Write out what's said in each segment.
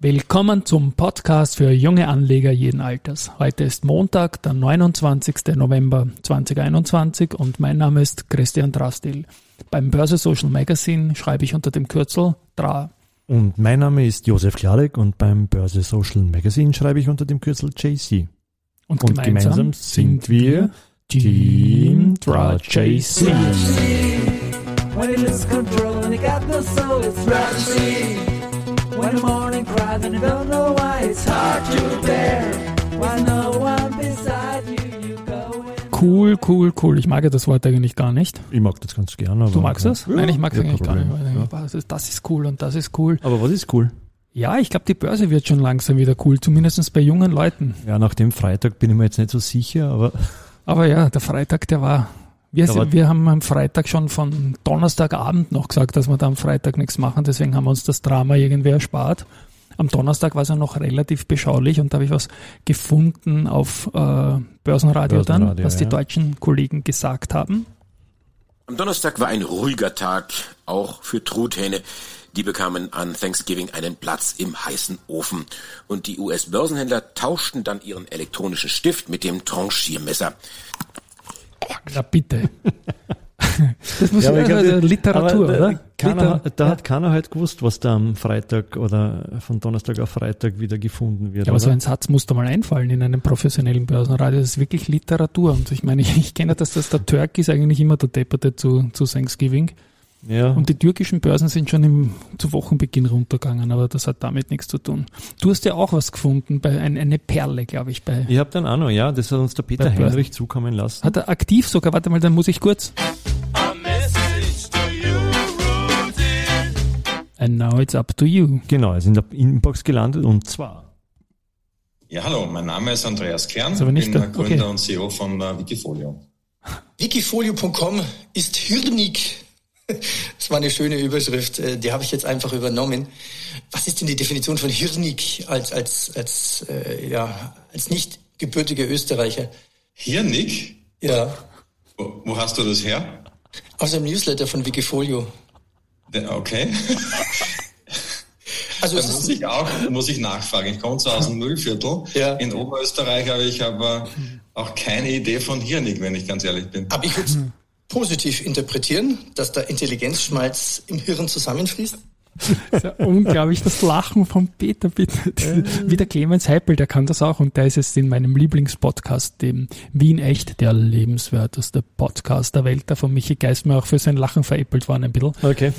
Willkommen zum Podcast für junge Anleger jeden Alters. Heute ist Montag, der 29. November 2021 und mein Name ist Christian Drastil. Beim Börse Social Magazine schreibe ich unter dem Kürzel DRA. Und mein Name ist Josef Klarek und beim Börse Social Magazine schreibe ich unter dem Kürzel JC. Und, und gemeinsam, gemeinsam, sind wir Team DRA JC. When the morning cries and you don't know why, it's hard to bear. When no one beside you, you go Cool, cool, cool. Ich mag ja das Wort eigentlich gar nicht. Ich mag das ganz gerne. du magst das? Ja, Nein, ich mag es eigentlich gar nicht. Ja. Das, ist, das ist cool und das ist cool. Aber was ist cool? Ja, ich glaube, die Börse wird schon langsam wieder cool, zumindest bei jungen Leuten. Ja, nach dem Freitag bin ich mir jetzt nicht so sicher, aber. Aber ja, der Freitag, der war, wir, sind, wir haben am Freitag schon von Donnerstagabend noch gesagt, dass wir da am Freitag nichts machen, deswegen haben wir uns das Drama irgendwie erspart. Am Donnerstag war es ja noch relativ beschaulich und da habe ich was gefunden auf äh, Börsenradio, Börsenradio dann, was ja. die deutschen Kollegen gesagt haben. Am Donnerstag war ein ruhiger Tag, auch für Truthähne. Die bekamen an Thanksgiving einen Platz im heißen Ofen. Und die US-Börsenhändler tauschten dann ihren elektronischen Stift mit dem Tranchiermesser. Na bitte. Das muss ja, glaub, also Literatur, da, oder? Keiner, Liter da hat keiner halt gewusst, was da am Freitag oder von Donnerstag auf Freitag wieder gefunden wird. Ja, aber oder? so ein Satz muss da mal einfallen in einem professionellen Börsenradio. Das ist wirklich Literatur. Und ich meine, ich, ich kenne das, dass der Turk ist eigentlich immer der Depperte zu, zu Thanksgiving. Ja. Und die türkischen Börsen sind schon im, zu Wochenbeginn runtergegangen, aber das hat damit nichts zu tun. Du hast ja auch was gefunden, bei ein, eine Perle, glaube ich. Bei, ich habe dann auch noch, ja, das hat uns der Peter Heinrich zukommen lassen. Hat er aktiv sogar, warte mal, dann muss ich kurz. And now it's up to you. Genau, er ist in der Inbox gelandet und zwar. Ja, hallo, mein Name ist Andreas Kern. ich bin der Gründer okay. und CEO von uh, Wikifolio. Wikifolio.com ist hirnig Das war eine schöne Überschrift, äh, die habe ich jetzt einfach übernommen. Was ist denn die Definition von Hirnig als, als, als, äh, ja, als nicht gebürtiger Österreicher? Hirnig? Ja. Wo, wo hast du das her? Aus einem Newsletter von Wikifolio. Okay. Also da muss ich auch muss ich nachfragen. Ich komme zwar aus dem Müllviertel ja. in Oberösterreich, aber ich habe auch keine Idee von Hirnig, wenn ich ganz ehrlich bin. Aber ich würde positiv interpretieren, dass der Intelligenzschmalz im Hirn zusammenfließt? Das ist ja unglaublich, das Lachen von Peter, bitte. Wie der Clemens Heipel, der kann das auch und der ist jetzt in meinem Lieblingspodcast, dem Wien Echt, der lebenswerteste Podcast der Welt, der von Michi Geismer auch für sein Lachen veräppelt worden ein bisschen. Okay.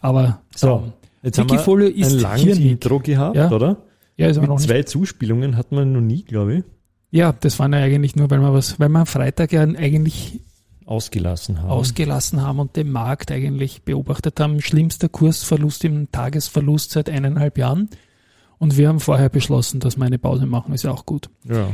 Aber so, jetzt Wikifolio haben wir ein langes Intro gehabt, ja? oder? Ja, ist aber noch nicht. Zwei Zuspielungen hat man noch nie, glaube ich. Ja, das waren ja eigentlich nur, weil man was, weil man am Freitag ja eigentlich ausgelassen haben. Ausgelassen haben und den Markt eigentlich beobachtet haben. Schlimmster Kursverlust im Tagesverlust seit eineinhalb Jahren. Und wir haben vorher beschlossen, dass wir eine Pause machen. Ist ja auch gut. Ja.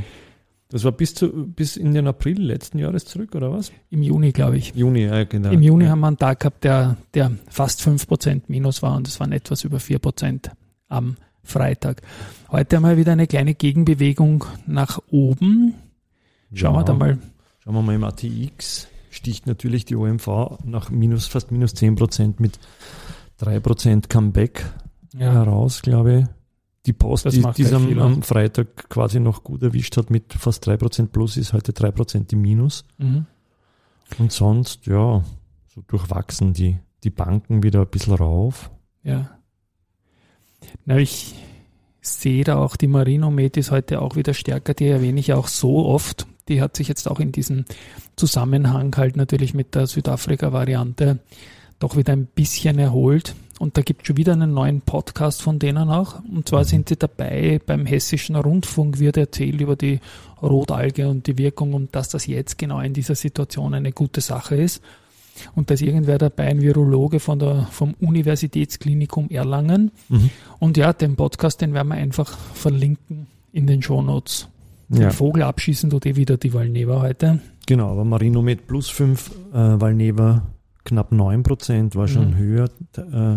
Das war bis, zu, bis in den April letzten Jahres zurück, oder was? Im Juni, glaube ich. Juni, ja, genau. Im Juni ja. haben wir einen Tag gehabt, der, der fast 5% minus war und es waren etwas über 4% am Freitag. Heute haben wir wieder eine kleine Gegenbewegung nach oben. Schauen ja. wir da mal. Schauen wir mal im ATX sticht natürlich die OMV nach minus, fast minus 10 Prozent mit 3 Prozent Comeback ja. heraus, glaube ich. Die Post, das die, die es am, am, Freitag quasi noch gut erwischt hat mit fast 3 Prozent plus, ist heute 3 Prozent im Minus. Mhm. Und sonst, ja, so durchwachsen die, die Banken wieder ein bisschen rauf. Ja. Na, ich sehe da auch die Marino Metis heute auch wieder stärker, die erwähne ich auch so oft die hat sich jetzt auch in diesem Zusammenhang halt natürlich mit der Südafrika-Variante doch wieder ein bisschen erholt. Und da gibt es schon wieder einen neuen Podcast von denen auch. Und zwar sind sie dabei, beim hessischen Rundfunk wird erzählt über die Rotalge und die Wirkung und dass das jetzt genau in dieser Situation eine gute Sache ist. Und da ist irgendwer dabei, ein Virologe von der, vom Universitätsklinikum Erlangen. Mhm. Und ja, den Podcast, den werden wir einfach verlinken in den Shownotes. Den ja. Vogel abschießen tut eh wieder die Valneva heute. Genau, aber Marino mit plus 5, äh, Valneva knapp 9 Prozent, war schon mhm. höher. Äh,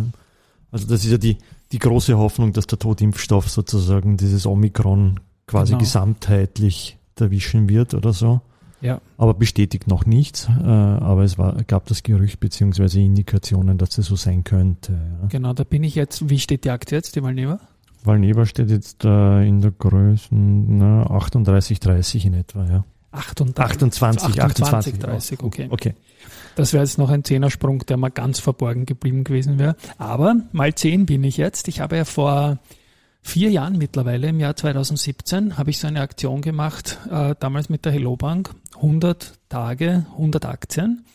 also das ist ja die, die große Hoffnung, dass der Totimpfstoff sozusagen dieses Omikron quasi genau. gesamtheitlich erwischen wird oder so. Ja. Aber bestätigt noch nichts. Äh, aber es war, gab das Gerücht beziehungsweise Indikationen, dass das so sein könnte. Ja. Genau, da bin ich jetzt. Wie steht die Aktie jetzt, die Valneva? Valneva steht jetzt äh, in der Größen 38,30 in etwa, ja. 28, 28, 28 30, okay. okay. Das wäre jetzt noch ein Zehnersprung, der mal ganz verborgen geblieben gewesen wäre. Aber mal zehn bin ich jetzt. Ich habe ja vor vier Jahren mittlerweile, im Jahr 2017, habe ich so eine Aktion gemacht, äh, damals mit der Hello Bank, 100 Tage, 100 Aktien.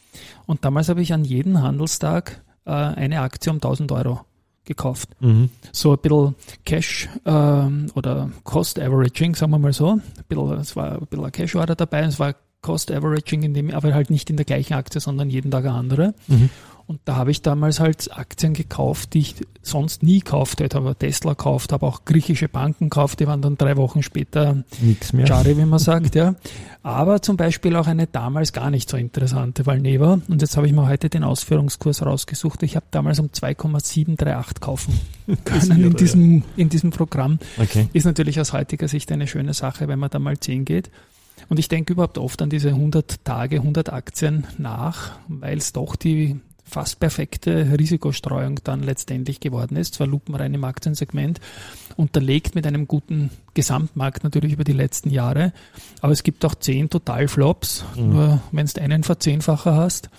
Und damals habe ich an jeden Handelstag äh, eine Aktie um 1000 Euro gekauft. Mhm. So ein bisschen Cash ähm, oder Cost Averaging, sagen wir mal so. Ein bisschen, es war ein bisschen Cash Order dabei, es war Cost Averaging, in dem, aber halt nicht in der gleichen Aktie, sondern jeden Tag eine andere. Mhm. Und da habe ich damals halt Aktien gekauft, die ich sonst nie gekauft hätte. Habe Tesla gekauft, habe auch griechische Banken gekauft, die waren dann drei Wochen später nichts mehr. Jari, wie man sagt, ja. Aber zum Beispiel auch eine damals gar nicht so interessante Valneva. Und jetzt habe ich mir heute den Ausführungskurs rausgesucht. Ich habe damals um 2,738 kaufen können in diesem, in diesem Programm. Okay. Ist natürlich aus heutiger Sicht eine schöne Sache, wenn man da mal 10 geht. Und ich denke überhaupt oft an diese 100 Tage, 100 Aktien nach, weil es doch die fast perfekte Risikostreuung dann letztendlich geworden ist. Zwar lupenrein im Aktiensegment, unterlegt mit einem guten Gesamtmarkt natürlich über die letzten Jahre. Aber es gibt auch zehn Totalflops. Mhm. Nur wenn du einen Verzehnfacher hast,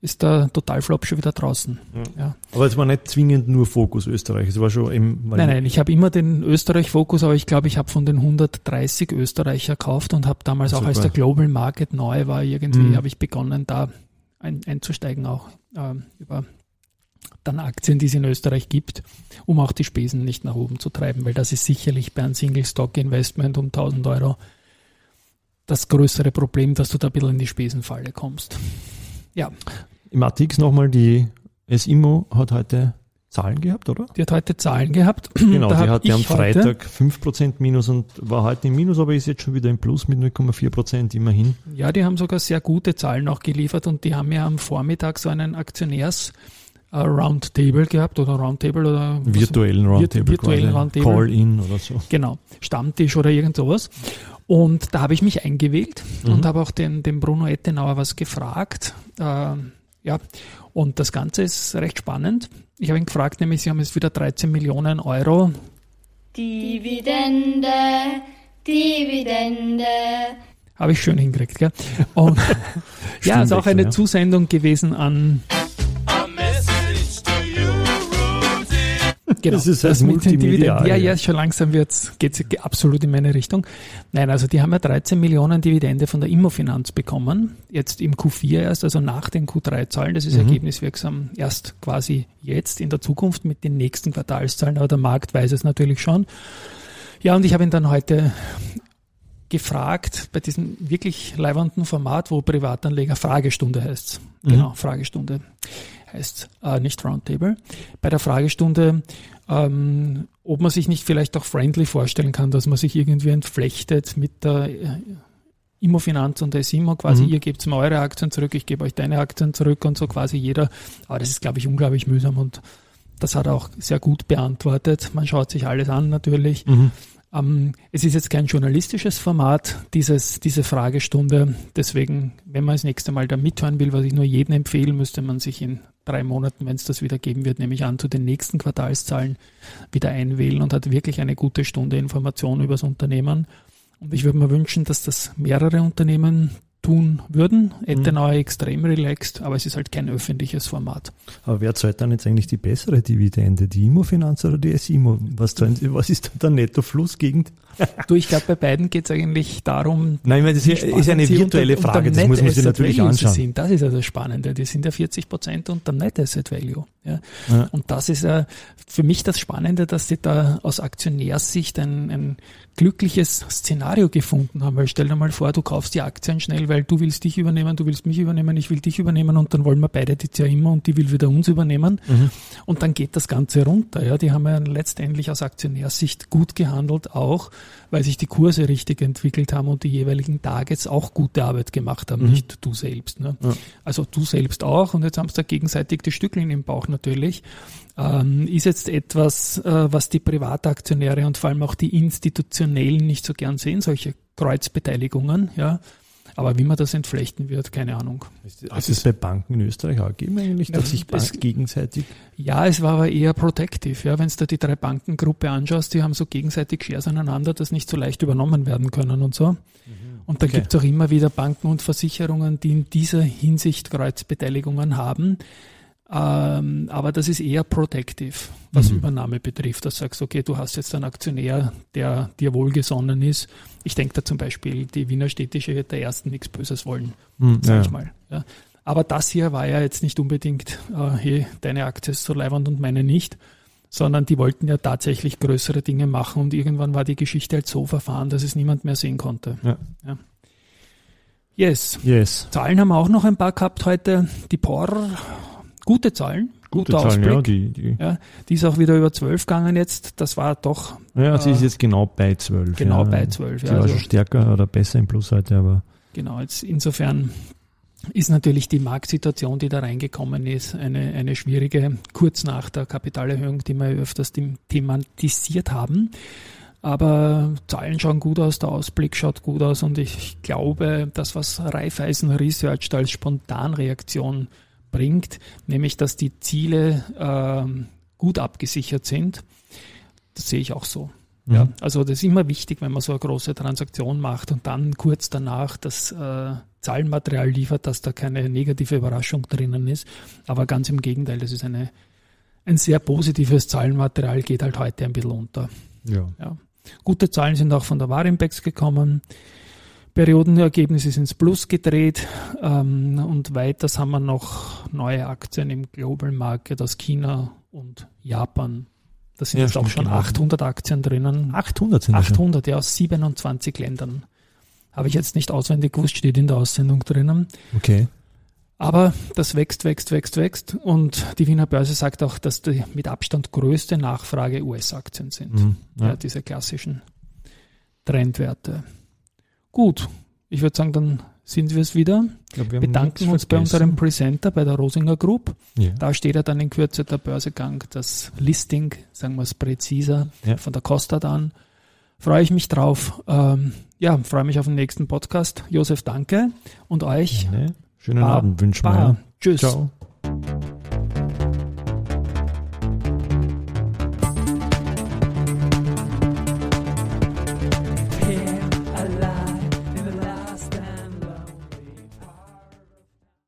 ist der Totalflop schon wieder draußen. Ja. ja. Aber es war nicht zwingend nur Fokus Österreich, es war schon im... Nein, nein, ich habe immer den Österreich-Fokus, aber ich glaube, ich habe von den 130 Österreicher gekauft und habe damals Super. auch als der Global Market neu war, irgendwie mhm. habe ich begonnen, da ein, einzusteigen, auch äh, über dann Aktien, die es in Österreich gibt, um auch die Spesen nicht nach oben zu treiben, weil das ist sicherlich bei einem Single-Stock-Investment um 1000 Euro das größere Problem, dass du da ein bisschen in die Spesenfalle kommst. Ja. Im ATX nochmal, die SIMO hat heute Zahlen gehabt, oder? Die hat heute Zahlen gehabt. Genau, da die hatte am Freitag 5% Minus und war heute im Minus, aber ist jetzt schon wieder im Plus mit 0,4% immerhin. Ja, die haben sogar sehr gute Zahlen auch geliefert und die haben ja am Vormittag so einen Aktionärs Roundtable gehabt oder Roundtable oder virtuellen Roundtable, virtuellen Roundtable. Call-in oder so. Genau, Stammtisch oder irgend sowas. Und da habe ich mich eingewählt mhm. und habe auch den, den Bruno Ettenauer was gefragt. Äh, ja, und das Ganze ist recht spannend. Ich habe ihn gefragt, nämlich Sie haben jetzt wieder 13 Millionen Euro. Dividende, Dividende. Habe ich schön hingekriegt, gell? Und ja, ist auch eine ja. Zusendung gewesen an Genau. Das ist halt das Multimedia. Ja, ja, schon langsam wird's, geht's absolut in meine Richtung. Nein, also die haben ja 13 Millionen Dividende von der Immofinanz bekommen. Jetzt im Q4 erst, also nach den Q3-Zahlen. Das ist mhm. ergebniswirksam erst quasi jetzt in der Zukunft mit den nächsten Quartalszahlen, aber der Markt weiß es natürlich schon. Ja, und ich habe ihn dann heute gefragt bei diesem wirklich leibernden Format, wo Privatanleger Fragestunde heißt. Mhm. Genau, Fragestunde heißt äh, nicht Roundtable. Bei der Fragestunde, ähm, ob man sich nicht vielleicht auch friendly vorstellen kann, dass man sich irgendwie entflechtet mit der äh, Immofinanz und der SIMO, quasi mhm. ihr gebt mir eure Aktien zurück, ich gebe euch deine Aktien zurück und so quasi jeder. Aber das ist, glaube ich, unglaublich mühsam und das hat er auch sehr gut beantwortet. Man schaut sich alles an natürlich. Mhm. Ähm, es ist jetzt kein journalistisches Format, dieses, diese Fragestunde. Deswegen, wenn man das nächste Mal da mithören will, was ich nur jedem empfehle, müsste man sich in drei Monaten, wenn es das wieder geben wird, nämlich an zu den nächsten Quartalszahlen wieder einwählen und hat wirklich eine gute Stunde Information über das Unternehmen. Und ich würde mir wünschen, dass das mehrere Unternehmen tun würden. Ettenau mhm. extrem relaxed, aber es ist halt kein öffentliches Format. Aber wer zahlt dann jetzt eigentlich die bessere Dividende? Die Immofinanz oder die SIMO? Was, was ist dann der Nettoflussgegend? Du, ich glaube, bei beiden geht es eigentlich darum. Nein, ich meine, das ist, ist eine virtuelle unter, Frage, unter das muss man sich natürlich anschauen. Sind. Das ist ja das Spannende. Die sind ja 40 Prozent unter Net Asset Value. Ja? ja. Und das ist ja für mich das Spannende, dass sie da aus Aktionärssicht ein, ein glückliches Szenario gefunden haben. Weil stell dir mal vor, du kaufst die Aktien schnell, weil du willst dich übernehmen, du willst mich übernehmen, ich will dich übernehmen und dann wollen wir beide die ja immer und die will wieder uns übernehmen. Mhm. Und dann geht das Ganze runter. Ja, die haben ja letztendlich aus Aktionärsicht gut gehandelt, auch weil sich die Kurse richtig entwickelt haben und die jeweiligen Targets auch gute Arbeit gemacht haben, mhm. nicht du selbst. Ne? Ja. Also du selbst auch und jetzt haben sie da gegenseitig die Stückchen im Bauch natürlich. Ähm, ist jetzt etwas, äh, was die Privataktionäre und vor allem auch die institutionellen nicht so gern sehen, solche Kreuzbeteiligungen, ja. Aber wie man das entflechten wird, keine Ahnung. Hat es bei Banken in Österreich auch gegeben eigentlich, dass sich Banken gegenseitig? Ja, es war aber eher protective. Ja, wenn du die drei Bankengruppe anschaust, die haben so gegenseitig Shares aneinander, dass nicht so leicht übernommen werden können und so. Mhm. Und da okay. gibt es auch immer wieder Banken und Versicherungen, die in dieser Hinsicht Kreuzbeteiligungen haben. Ähm, aber das ist eher protective, was mhm. Übernahme betrifft. Das sagst, okay, du hast jetzt einen Aktionär, der dir wohlgesonnen ist. Ich denke da zum Beispiel, die Wiener Städtische wird der ersten nichts Böses wollen, mhm, sag ja. ich mal. Ja. Aber das hier war ja jetzt nicht unbedingt, äh, hey, deine Aktie ist so leibend und meine nicht, sondern die wollten ja tatsächlich größere Dinge machen und irgendwann war die Geschichte halt so verfahren, dass es niemand mehr sehen konnte. Ja. ja. Yes. yes. Zahlen haben wir auch noch ein paar gehabt heute. Die POR gute Zahlen. Gute Zahlen, Ausblick. ja die, die. ja. Die ist auch wieder über 12 gegangen jetzt. Das war doch. Ja, sie ist äh, jetzt genau bei 12. Genau ja. bei 12. Sie ja, war also, schon stärker oder besser im Plus heute, aber. Genau, jetzt insofern ist natürlich die Marktsituation, die da reingekommen ist, eine, eine schwierige, kurz nach der Kapitalerhöhung, die wir öfters thematisiert haben. Aber Zahlen schauen gut aus, der Ausblick schaut gut aus und ich glaube, das, was Raiffeisen Research als Spontanreaktion bringt, nämlich dass die Ziele äh, gut abgesichert sind. Das sehe ich auch so. Mhm. Ja, also das ist immer wichtig, wenn man so eine große Transaktion macht und dann kurz danach das äh, Zahlenmaterial liefert, dass da keine negative Überraschung drinnen ist. Aber ganz im Gegenteil, das ist eine, ein sehr positives Zahlenmaterial, geht halt heute ein bisschen unter. Ja. ja. Gute Zahlen sind auch von der Warimpex gekommen. Periodenergebnis ist ins Plus gedreht ähm, und weiters haben wir noch neue Aktien im Global Market aus China und Japan. Da sind ja, jetzt auch schon genau. 800 Aktien drinnen. 800 sind 800, ja, aus 27 Ländern. Habe ich jetzt nicht auswendig gewusst, steht in der Aussendung drinnen. Okay. Aber das wächst, wächst, wächst, wächst. Und die Wiener Börse sagt auch, dass die mit Abstand größte Nachfrage US-Aktien sind. Mhm, ja. ja. diese klassischen Trendwerte. Gut, ich würde sagen, dann sind wir es wieder. Glaub, wir Bedanken uns bei unserem Presenter, bei der Rosinger Group. Ja. Da steht ja dann in Kürze der Börsegang, das Listing, sagen wir es präziser, ja. von der Costa dann. Freue ich mich drauf. Ähm, ja, freue mich auf den nächsten Podcast. Josef, danke. Und euch. Schönen Abend wünschen wir. Tschüss. Ciao.